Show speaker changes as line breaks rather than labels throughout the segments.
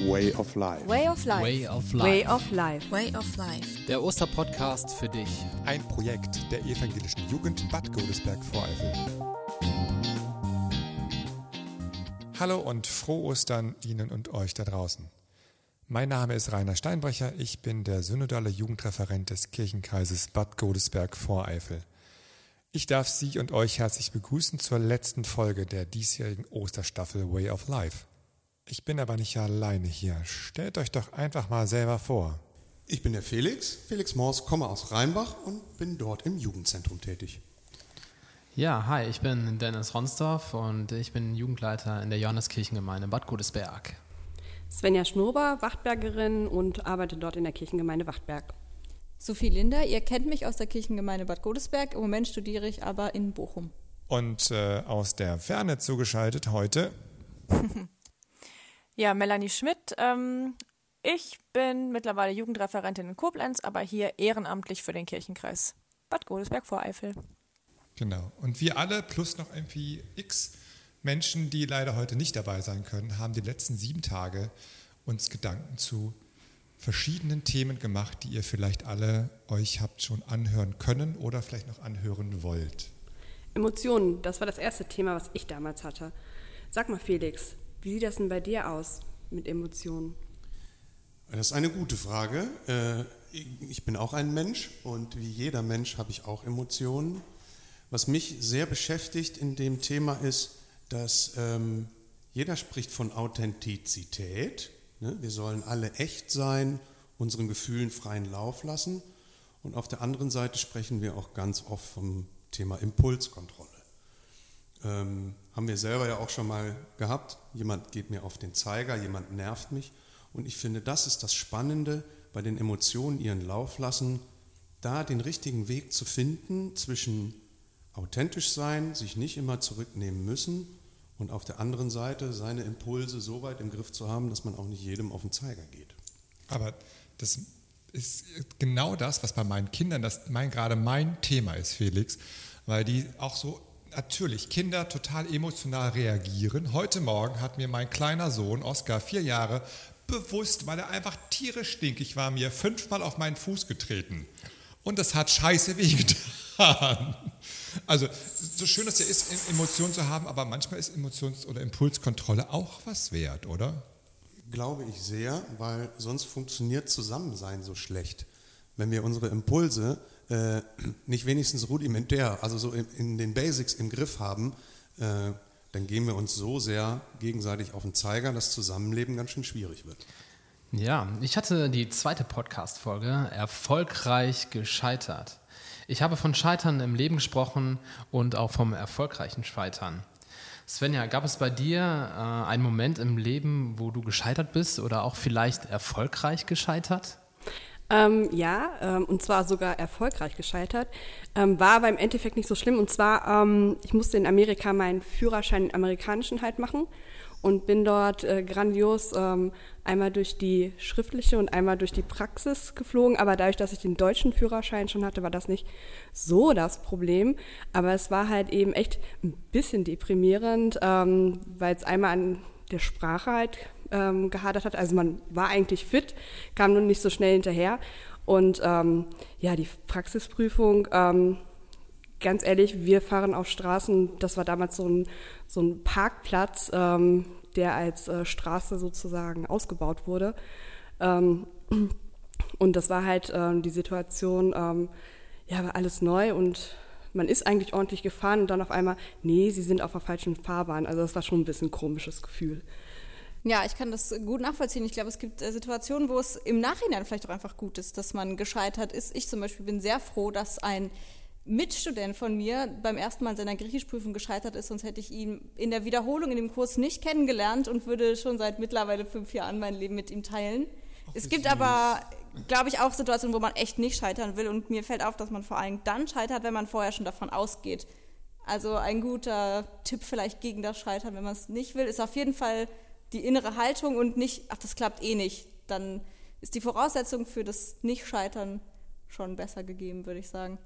Way of Life.
Way of Life.
Way of Life.
Way of Life.
Way of Life.
Der Osterpodcast für dich.
Ein Projekt der evangelischen Jugend Bad Godesberg Voreifel. Hallo und frohe Ostern Ihnen und euch da draußen. Mein Name ist Rainer Steinbrecher, ich bin der synodale Jugendreferent des Kirchenkreises Bad Godesberg Voreifel. Ich darf Sie und euch herzlich begrüßen zur letzten Folge der diesjährigen Osterstaffel Way of Life. Ich bin aber nicht alleine hier. Stellt euch doch einfach mal selber vor.
Ich bin der Felix, Felix Mors, komme aus Rheinbach und bin dort im Jugendzentrum tätig.
Ja, hi, ich bin Dennis Ronsdorf und ich bin Jugendleiter in der Johanneskirchengemeinde Bad Godesberg.
Svenja Schnurber, Wachtbergerin und arbeite dort in der Kirchengemeinde Wachtberg.
Sophie Linder, ihr kennt mich aus der Kirchengemeinde Bad Godesberg. Im Moment studiere ich aber in Bochum.
Und äh, aus der Ferne zugeschaltet heute
Ja, Melanie Schmidt. Ähm, ich bin mittlerweile Jugendreferentin in Koblenz, aber hier ehrenamtlich für den Kirchenkreis Bad Godesberg-Voreifel.
Genau. Und wir alle plus noch irgendwie x Menschen, die leider heute nicht dabei sein können, haben die letzten sieben Tage uns Gedanken zu verschiedenen Themen gemacht, die ihr vielleicht alle euch habt schon anhören können oder vielleicht noch anhören wollt.
Emotionen, das war das erste Thema, was ich damals hatte. Sag mal, Felix, wie sieht das denn bei dir aus mit Emotionen?
Das ist eine gute Frage. Äh, Ich bin auch ein Mensch und wie jeder Mensch habe ich auch Emotionen. Was mich sehr beschäftigt in dem Thema ist, dass ähm, jeder spricht von Authentizität. Ne? Wir sollen alle echt sein, unseren Gefühlen freien Lauf lassen. Und auf der anderen Seite sprechen wir auch ganz oft vom Thema Impulskontrolle. Ähm, haben wir selber ja auch schon mal gehabt. Jemand geht mir auf den Zeiger, jemand nervt mich. Und ich finde, das ist das Spannende, bei den Emotionen ihren Lauf lassen, da den richtigen Weg zu finden zwischen authentisch sein, sich nicht immer zurücknehmen müssen und auf der anderen Seite seine Impulse so weit im Griff zu haben, dass man auch nicht jedem auf den Zeiger geht.
Aber das ist genau das, was bei meinen Kindern das mein, gerade mein Thema ist, Felix, weil die auch so natürlich Kinder total emotional reagieren. Heute Morgen hat mir mein kleiner Sohn, Oskar, vier Jahre, bewusst, weil er einfach tierisch stinkig war, mir fünfmal auf meinen Fuß getreten. Und das hat scheiße wehgetan. Also, so schön es ja ist, Emotionen zu haben, aber manchmal ist Emotions- oder Impulskontrolle auch was wert, oder?
Glaube ich sehr, weil sonst funktioniert Zusammensein so schlecht. Wenn wir unsere Impulse äh, nicht wenigstens rudimentär, also so in, in, den Basics im Griff haben, äh, dann gehen wir uns so sehr gegenseitig auf den Zeiger, dass Zusammenleben ganz schön schwierig wird.
Ja, ich hatte die zweite Podcast-Folge Erfolgreich gescheitert. Ich habe von Scheitern im Leben gesprochen und auch vom erfolgreichen Scheitern. Svenja, gab es bei dir äh, einen Moment im Leben, wo du gescheitert bist oder auch vielleicht erfolgreich gescheitert?
Ähm, ja, ähm, und zwar sogar erfolgreich gescheitert. Ähm, war aber im Endeffekt nicht so schlimm. Und zwar, ähm, ich musste in Amerika meinen Führerschein in amerikanischen halt machen und bin dort äh, grandios ähm, einmal durch die schriftliche und einmal durch die Praxis geflogen. Aber dadurch, dass ich den deutschen Führerschein schon hatte, war das nicht so das Problem. Aber es war halt eben echt ein bisschen deprimierend, ähm, weil es einmal an der Sprache halt ähm, gehadert hat. Also man war eigentlich fit, kam nur nicht so schnell hinterher. Und ähm, ja, die Praxisprüfung, ähm, ganz ehrlich, wir fahren auf Straßen, das war damals so ein, so ein Parkplatz, ähm, der als äh, Straße sozusagen ausgebaut wurde. Ähm, und das war halt ähm, die Situation, ähm, ja, war alles neu und man ist eigentlich ordentlich gefahren und dann auf einmal, nee, sie sind auf der falschen Fahrbahn. Also das war schon ein bisschen ein komisches Gefühl.
Ja, ich kann das gut nachvollziehen. Ich glaube, es gibt äh, Situationen, wo es im Nachhinein vielleicht auch einfach gut ist, dass man gescheitert ist. Ich zum Beispiel bin sehr froh, dass ein Mitstudent von mir beim ersten Mal in seiner Griechischprüfung gescheitert ist, sonst hätte ich ihn in der Wiederholung in dem Kurs nicht kennengelernt und würde schon seit mittlerweile fünf Jahren mein Leben mit ihm teilen. Ach, es gibt süß. aber, glaube ich, auch Situationen, wo man echt nicht scheitern will und mir fällt auf, dass man vor allem dann scheitert, wenn man vorher schon davon ausgeht. Also ein guter Tipp vielleicht gegen das Scheitern, wenn man es nicht will, ist auf jeden Fall die innere Haltung und nicht, ach, das klappt eh nicht. Dann ist die Voraussetzung für das Nicht-Scheitern schon besser gegeben, würde ich sagen.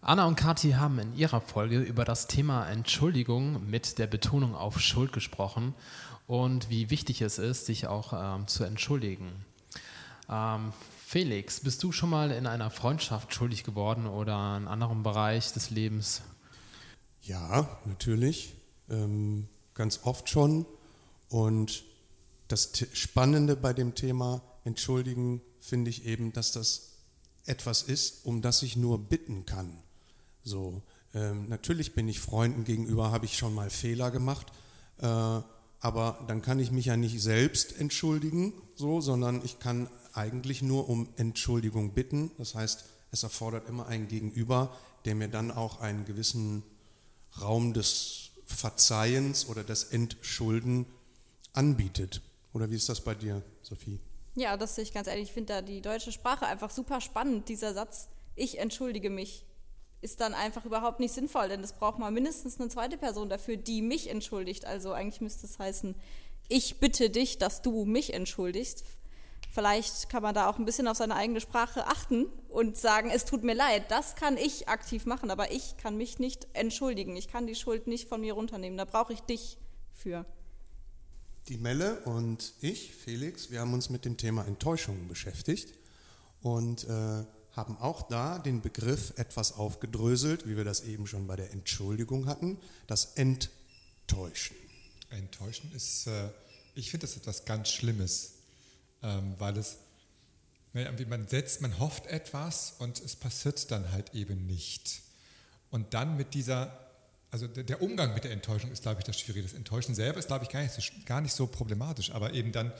Anna und Kathi haben in ihrer Folge über das Thema Entschuldigung mit der Betonung auf Schuld gesprochen und wie wichtig es ist, sich auch ähm, zu entschuldigen. Ähm, Felix, bist du schon mal in einer Freundschaft schuldig geworden oder in einem anderen Bereich des Lebens?
Ja, natürlich. Ähm, ganz oft schon. Und das Spannende bei dem Thema Entschuldigen finde ich eben, dass das etwas ist, um das ich nur bitten kann. So, ähm, natürlich bin ich Freunden gegenüber, habe ich schon mal Fehler gemacht, äh, aber dann kann ich mich ja nicht selbst entschuldigen, so, sondern ich kann eigentlich nur um Entschuldigung bitten. Das heißt, es erfordert immer einen Gegenüber, der mir dann auch einen gewissen Raum des Verzeihens oder des Entschulden anbietet. Oder wie ist das bei dir, Sophie?
Ja, das sehe ich ganz ehrlich. Ich finde da die deutsche Sprache einfach super spannend. Dieser Satz, ich entschuldige mich, ist dann einfach überhaupt nicht sinnvoll, denn es braucht mal mindestens eine zweite Person dafür, die mich entschuldigt. Also eigentlich müsste es heißen, ich bitte dich, dass du mich entschuldigst. Vielleicht kann man da auch ein bisschen auf seine eigene Sprache achten und sagen, es tut mir leid, das kann ich aktiv machen, aber ich kann mich nicht entschuldigen. Ich kann die Schuld nicht von mir runternehmen. Da brauche ich dich für.
Die Melle und ich, Felix, wir haben uns mit dem Thema Enttäuschungen beschäftigt und äh, haben auch da den Begriff etwas aufgedröselt, wie wir das eben schon bei der Entschuldigung hatten, das Enttäuschen.
Enttäuschen ist, äh, ich finde das etwas ganz Schlimmes, ähm, weil es, man setzt, man hofft etwas und es passiert dann halt eben nicht. Und dann mit dieser also der Umgang mit der Enttäuschung ist, glaube ich, das Schwierige. Das Enttäuschen selber ist, glaube ich, gar nicht so, gar nicht so problematisch, aber eben dann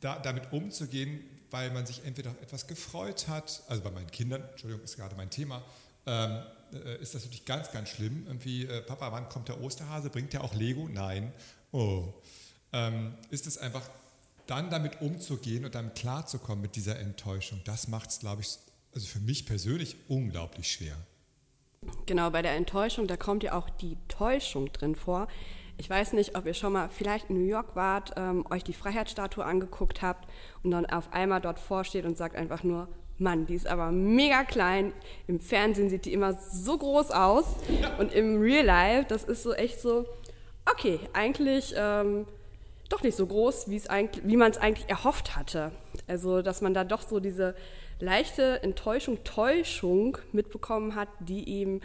da, damit umzugehen, weil man sich entweder auf etwas gefreut hat, also bei meinen Kindern, Entschuldigung, ist gerade mein Thema, ähm, äh, ist das natürlich ganz, ganz schlimm. Irgendwie, äh, Papa, wann kommt der Osterhase? Bringt der auch Lego? Nein. Oh. Ähm, ist es einfach dann damit umzugehen und dann klarzukommen mit dieser Enttäuschung, das macht es, glaube ich, also für mich persönlich unglaublich schwer.
Genau, bei der Enttäuschung, da kommt ja auch die Täuschung drin vor. Ich weiß nicht, ob ihr schon mal vielleicht in New York wart, ähm, euch die Freiheitsstatue angeguckt habt und dann auf einmal dort vorsteht und sagt einfach nur, Mann, die ist aber mega klein. Im Fernsehen sieht die immer so groß aus. Und im Real Life, das ist so echt so, okay, eigentlich ähm, doch nicht so groß, wie man es eigentlich erhofft hatte. Also, dass man da doch so diese leichte Enttäuschung, Täuschung mitbekommen hat, die ihm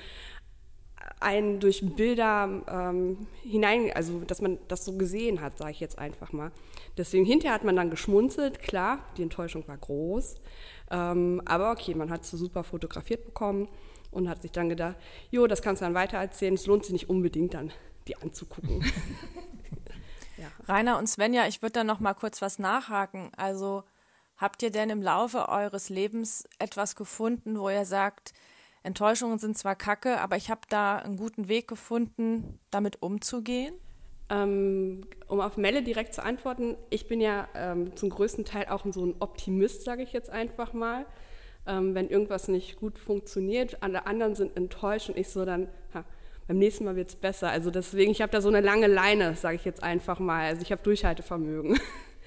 einen durch Bilder ähm, hinein, also dass man das so gesehen hat, sage ich jetzt einfach mal. Deswegen hinterher hat man dann geschmunzelt, klar, die Enttäuschung war groß, ähm, aber okay, man hat es so super fotografiert bekommen und hat sich dann gedacht, jo, das kannst du dann weitererzählen, es lohnt sich nicht unbedingt dann, die anzugucken.
ja. Rainer und Svenja, ich würde da noch mal kurz was nachhaken. Also Habt ihr denn im Laufe eures Lebens etwas gefunden, wo ihr sagt, Enttäuschungen sind zwar kacke, aber ich habe da einen guten Weg gefunden, damit umzugehen?
Ähm, um auf Melle direkt zu antworten, ich bin ja ähm, zum größten Teil auch so ein Optimist, sage ich jetzt einfach mal. Ähm, wenn irgendwas nicht gut funktioniert, alle anderen sind enttäuscht und ich so dann, ha, beim nächsten Mal wird es besser. Also deswegen, ich habe da so eine lange Leine, sage ich jetzt einfach mal. Also ich habe Durchhaltevermögen.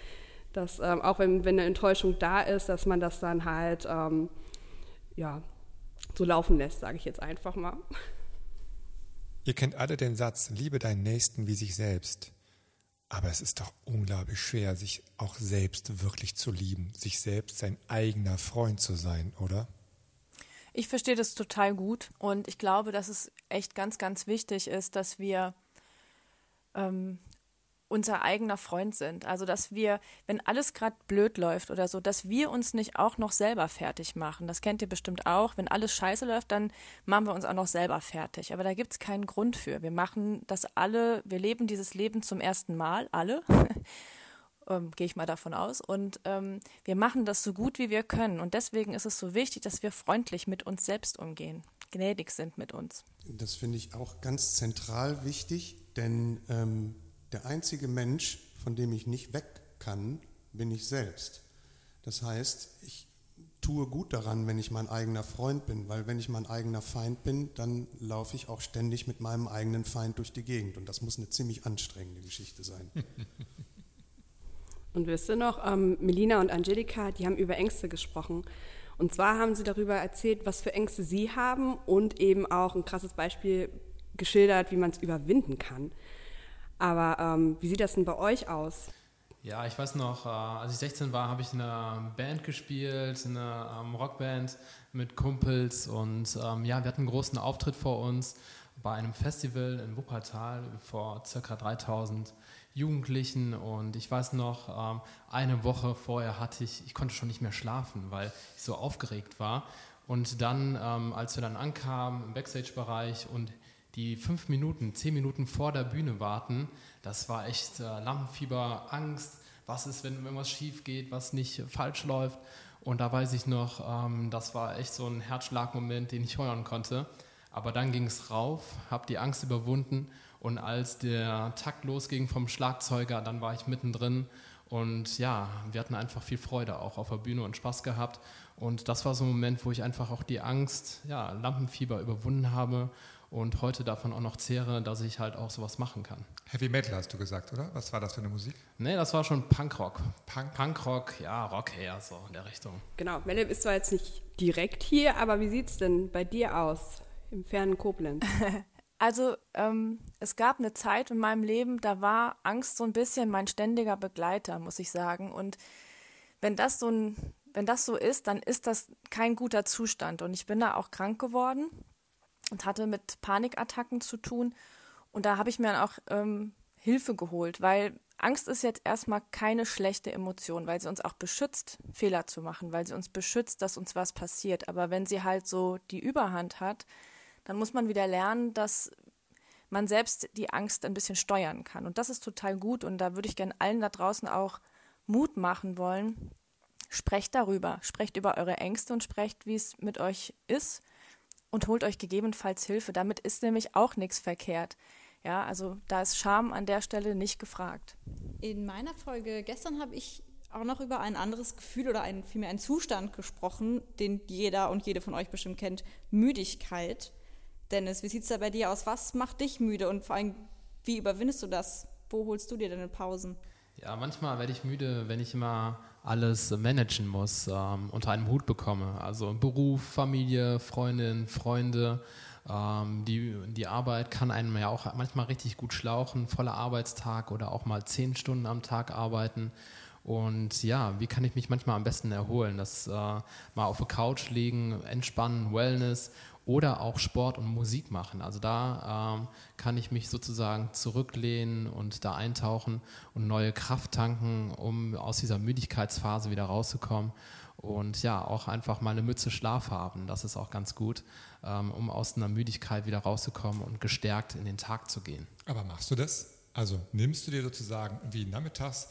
dass ähm, auch wenn, wenn eine Enttäuschung da ist, dass man das dann halt ähm, ja, so laufen lässt, sage ich jetzt einfach mal.
Ihr kennt alle den Satz, liebe deinen Nächsten wie sich selbst. Aber es ist doch unglaublich schwer, sich auch selbst wirklich zu lieben, sich selbst sein eigener Freund zu sein, oder?
Ich verstehe das total gut und ich glaube, dass es echt ganz, ganz wichtig ist, dass wir ähm, unser eigener Freund sind. Also dass wir, wenn alles gerade blöd läuft oder so, dass wir uns nicht auch noch selber fertig machen. Das kennt ihr bestimmt auch. Wenn alles scheiße läuft, dann machen wir uns auch noch selber fertig. Aber da gibt es keinen Grund für. Wir machen das alle, wir leben dieses Leben zum ersten Mal, alle. ähm, Gehe ich mal davon aus. Und ähm, wir machen das so gut wie wir können. Und deswegen ist es so wichtig, dass wir freundlich mit uns selbst umgehen, gnädig sind mit uns.
Das finde ich auch ganz zentral wichtig, denn ähm, der einzige Mensch, von dem ich nicht weg kann, bin ich selbst. Das heißt, ich tue gut daran, wenn ich mein eigener Freund bin, weil wenn ich mein eigener Feind bin, dann laufe ich auch ständig mit meinem eigenen Feind durch die Gegend und das muss eine ziemlich anstrengende Geschichte sein.
Und wisst ihr noch, ähm, Melina und Angelika, die haben über Ängste gesprochen. Und zwar haben sie darüber erzählt, was für Ängste sie haben und eben auch ein krasses Beispiel geschildert, wie man es überwinden kann. Aber ähm, wie sieht das denn bei euch aus?
Ja, ich weiß noch, äh, als ich 16 war, habe ich in einer Band gespielt, in einer ähm, Rockband mit Kumpels und ähm, ja, wir hatten einen großen Auftritt vor uns bei einem Festival in Wuppertal vor circa 3000 Jugendlichen und ich weiß noch, ähm, eine Woche vorher hatte ich, ich konnte schon nicht mehr schlafen, weil ich so aufgeregt war. Und dann, ähm, als wir dann ankamen im Backstage-Bereich und die fünf Minuten, zehn Minuten vor der Bühne warten, das war echt äh, Lampenfieber, Angst, was ist, wenn irgendwas schief geht, was nicht falsch läuft. Und da weiß ich noch, ähm, das war echt so ein Herzschlagmoment, den ich heuern konnte. Aber dann ging es rauf, habe die Angst überwunden und als der Takt losging vom Schlagzeuger, dann war ich mittendrin und ja, wir hatten einfach viel Freude auch auf der Bühne und Spaß gehabt. Und das war so ein Moment, wo ich einfach auch die Angst, ja, Lampenfieber überwunden habe und heute davon auch noch zehre, dass ich halt auch sowas machen kann.
Heavy Metal hast du gesagt, oder? Was war das für eine Musik?
Nee, das war schon Punkrock.
Punk?
Punkrock, ja, Rock her, so in der Richtung.
Genau, Melle ist zwar jetzt nicht direkt hier, aber wie sieht es denn bei dir aus? im fernen Koblenz?
Also ähm, es gab eine Zeit in meinem Leben, da war Angst so ein bisschen mein ständiger Begleiter, muss ich sagen. Und wenn das so ein, wenn das so ist, dann ist das kein guter Zustand. Und ich bin da auch krank geworden und hatte mit Panikattacken zu tun. Und da habe ich mir dann auch ähm, Hilfe geholt, weil Angst ist jetzt erstmal keine schlechte Emotion, weil sie uns auch beschützt, Fehler zu machen, weil sie uns beschützt, dass uns was passiert. Aber wenn sie halt so die Überhand hat, dann muss man wieder lernen, dass man selbst die Angst ein bisschen steuern kann. Und das ist total gut. Und da würde ich gerne allen da draußen auch Mut machen wollen. Sprecht darüber. Sprecht über eure Ängste und sprecht, wie es mit euch ist. Und holt euch gegebenenfalls Hilfe. Damit ist nämlich auch nichts verkehrt. Ja, also da ist Scham an der Stelle nicht gefragt.
In meiner Folge gestern habe ich auch noch über ein anderes Gefühl oder ein, vielmehr einen Zustand gesprochen, den jeder und jede von euch bestimmt kennt, Müdigkeit. Dennis, wie sieht es da bei dir aus? Was macht dich müde und vor allem, wie überwindest du das? Wo holst du dir deine Pausen?
Ja, manchmal werde ich müde, wenn ich immer alles managen muss, ähm, unter einem Hut bekomme. Also Beruf, Familie, Freundin, Freunde. Ähm, die, die Arbeit kann einem ja auch manchmal richtig gut schlauchen, voller Arbeitstag oder auch mal zehn Stunden am Tag arbeiten. Und ja, wie kann ich mich manchmal am besten erholen? Das äh, mal auf der Couch liegen, entspannen, Wellness oder auch Sport und Musik machen. Also da ähm, kann ich mich sozusagen zurücklehnen und da eintauchen und neue Kraft tanken, um aus dieser Müdigkeitsphase wieder rauszukommen. Und ja, auch einfach mal eine Mütze Schlaf haben, das ist auch ganz gut, ähm, um aus einer Müdigkeit wieder rauszukommen und gestärkt in den Tag zu gehen.
Aber machst du das? Also nimmst du dir sozusagen wie nachmittags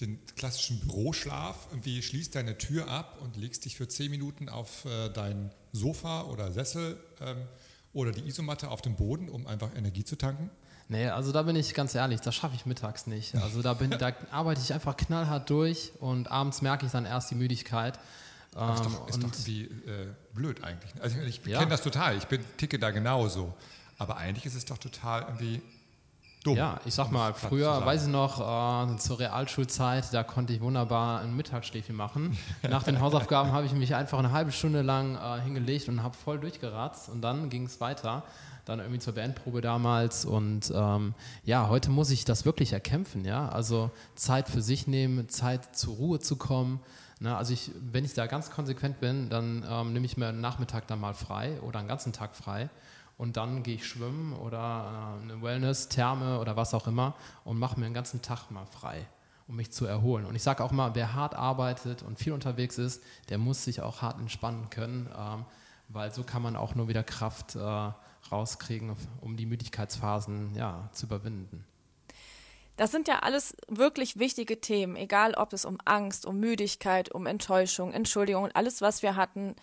den klassischen Büroschlaf, irgendwie schließt deine Tür ab und legst dich für zehn Minuten auf äh, dein Sofa oder Sessel ähm, oder die Isomatte auf dem Boden, um einfach Energie zu tanken?
Nee, also da bin ich ganz ehrlich, das schaffe ich mittags nicht. Also da, bin, da arbeite ich einfach knallhart durch und abends merke ich dann erst die Müdigkeit.
Ähm, ist doch, ist doch irgendwie äh, blöd eigentlich. Also ich ja. kenne das total, ich bin, ticke da genauso. Aber eigentlich ist es doch total irgendwie
dumm. Ja, ich sag mal, früher, weiß ich noch, äh, zur Realschulzeit, da konnte ich wunderbar ein Mittagsschläfchen machen. Nach den Hausaufgaben habe ich mich einfach eine halbe Stunde lang äh, hingelegt und habe voll durchgeratzt und dann ging es weiter. Dann irgendwie zur Bandprobe damals und ähm, ja, heute muss ich das wirklich erkämpfen, ja. Also Zeit für sich nehmen, Zeit zur Ruhe zu kommen. Na, ne? also ich, wenn ich da ganz konsequent bin, dann ähm, nehme ich mir einen Nachmittag dann mal frei oder einen ganzen Tag frei und dann gehe ich schwimmen oder äh, eine Wellness, Therme oder was auch immer und mache mir den ganzen Tag mal frei, um mich zu erholen. Und ich sage auch mal, wer hart arbeitet und viel unterwegs ist, der muss sich auch hart entspannen können, ähm, weil so kann man auch nur wieder Kraft äh, rauskriegen, um die Müdigkeitsphasen ja, zu überwinden.
Das sind ja alles wirklich wichtige Themen, egal ob es um Angst, um Müdigkeit, um Enttäuschung, Entschuldigung alles, was wir hatten,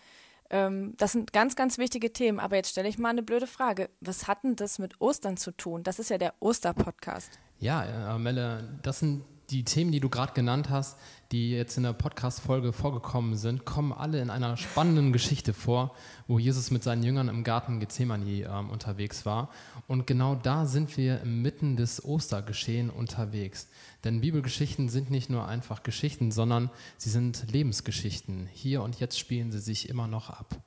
ähm, das sind ganz, ganz wichtige Themen. Aber jetzt stelle ich mal eine blöde Frage. Was hat denn das mit Ostern zu tun? Das ist ja der Osterpodcast.
Ja, äh, Melle, das sind die Themen, die du gerade genannt hast, die jetzt in der Podcast-Folge vorgekommen sind, kommen alle in einer spannenden Geschichte vor, wo Jesus mit seinen Jüngern im Garten Gethsemane ähm, unterwegs war. Und genau da sind wir inmitten des Ostergeschehen unterwegs. Denn Bibelgeschichten sind nicht nur einfach Geschichten, sondern sie sind Lebensgeschichten. Hier und jetzt spielen sie sich immer noch ab.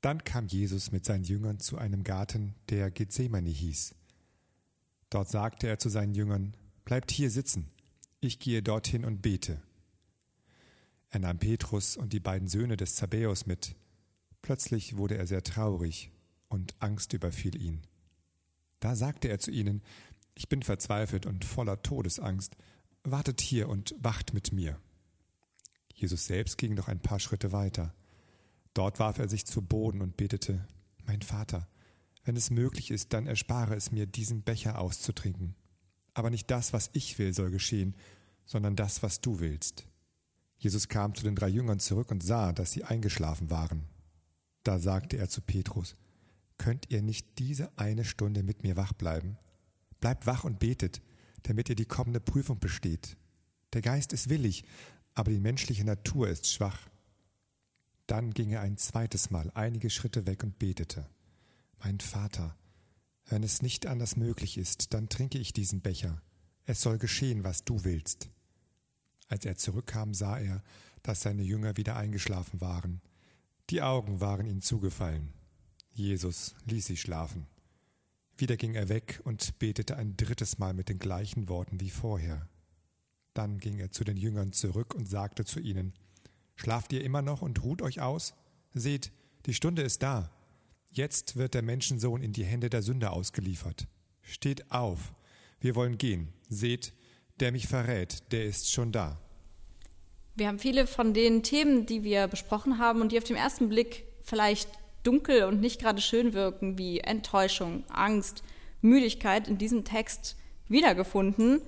Dann kam Jesus mit seinen Jüngern zu einem Garten, der Gethsemane hieß. Dort sagte er zu seinen Jüngern, Bleibt hier sitzen, ich gehe dorthin und bete. Er nahm Petrus und die beiden Söhne des Zabäus mit. Plötzlich wurde er sehr traurig und Angst überfiel ihn. Da sagte er zu ihnen, ich bin verzweifelt und voller Todesangst, wartet hier und wacht mit mir. Jesus selbst ging noch ein paar Schritte weiter. Dort warf er sich zu Boden und betete, Mein Vater, wenn es möglich ist, dann erspare es mir, diesen Becher auszutrinken. Aber nicht das, was ich will, soll geschehen, sondern das, was du willst. Jesus kam zu den drei Jüngern zurück und sah, dass sie eingeschlafen waren. Da sagte er zu Petrus, Könnt ihr nicht diese eine Stunde mit mir wach bleiben? Bleibt wach und betet, damit ihr die kommende Prüfung besteht. Der Geist ist willig, aber die menschliche Natur ist schwach. Dann ging er ein zweites Mal einige Schritte weg und betete. Mein Vater, wenn es nicht anders möglich ist, dann trinke ich diesen Becher. Es soll geschehen, was du willst. Als er zurückkam, sah er, dass seine Jünger wieder eingeschlafen waren. Die Augen waren ihnen zugefallen. Jesus ließ sie schlafen. Wieder ging er weg und betete ein drittes Mal mit den gleichen Worten wie vorher. Dann ging er zu den Jüngern zurück und sagte zu ihnen, Schlaft ihr immer noch und ruht euch aus? Seht, die Stunde ist da. Jetzt wird der Menschensohn in die Hände der Sünder ausgeliefert. Steht auf, wir wollen gehen. Seht, der mich verrät, der ist schon da.
Wir haben viele von den Themen, die wir besprochen haben und die auf den ersten Blick vielleicht dunkel und nicht gerade schön wirken, wie Enttäuschung, Angst, Müdigkeit in diesem Text wiedergefunden.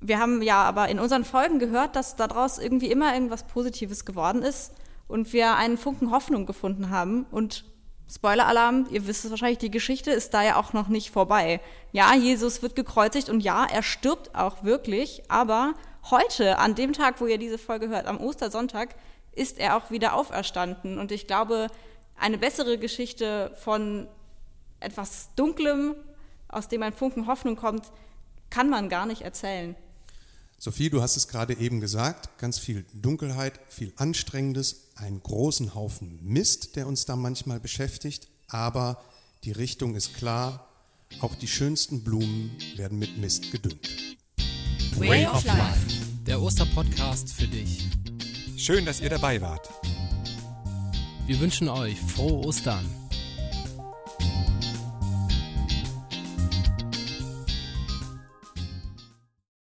Wir haben ja aber in unseren Folgen gehört, dass daraus irgendwie immer irgendwas Positives geworden ist und wir einen Funken Hoffnung gefunden haben. Und Spoiler-Alarm, ihr wisst es wahrscheinlich, die Geschichte ist da ja auch noch nicht vorbei. Ja, Jesus wird gekreuzigt und ja, er stirbt auch wirklich, aber heute, an dem Tag, wo ihr diese Folge hört, am Ostersonntag, ist er auch wieder auferstanden. Und ich glaube, eine bessere Geschichte von etwas Dunklem, aus dem ein Funken Hoffnung kommt, kann man gar nicht erzählen.
Sophie, du hast es gerade eben gesagt, ganz viel Dunkelheit, viel Anstrengendes, einen großen Haufen Mist, der uns da manchmal beschäftigt, aber die Richtung ist klar, auch die schönsten Blumen werden mit Mist gedüngt.
Way of Life, der Osterpodcast für dich.
Schön, dass ihr dabei wart.
Wir wünschen euch frohe Ostern.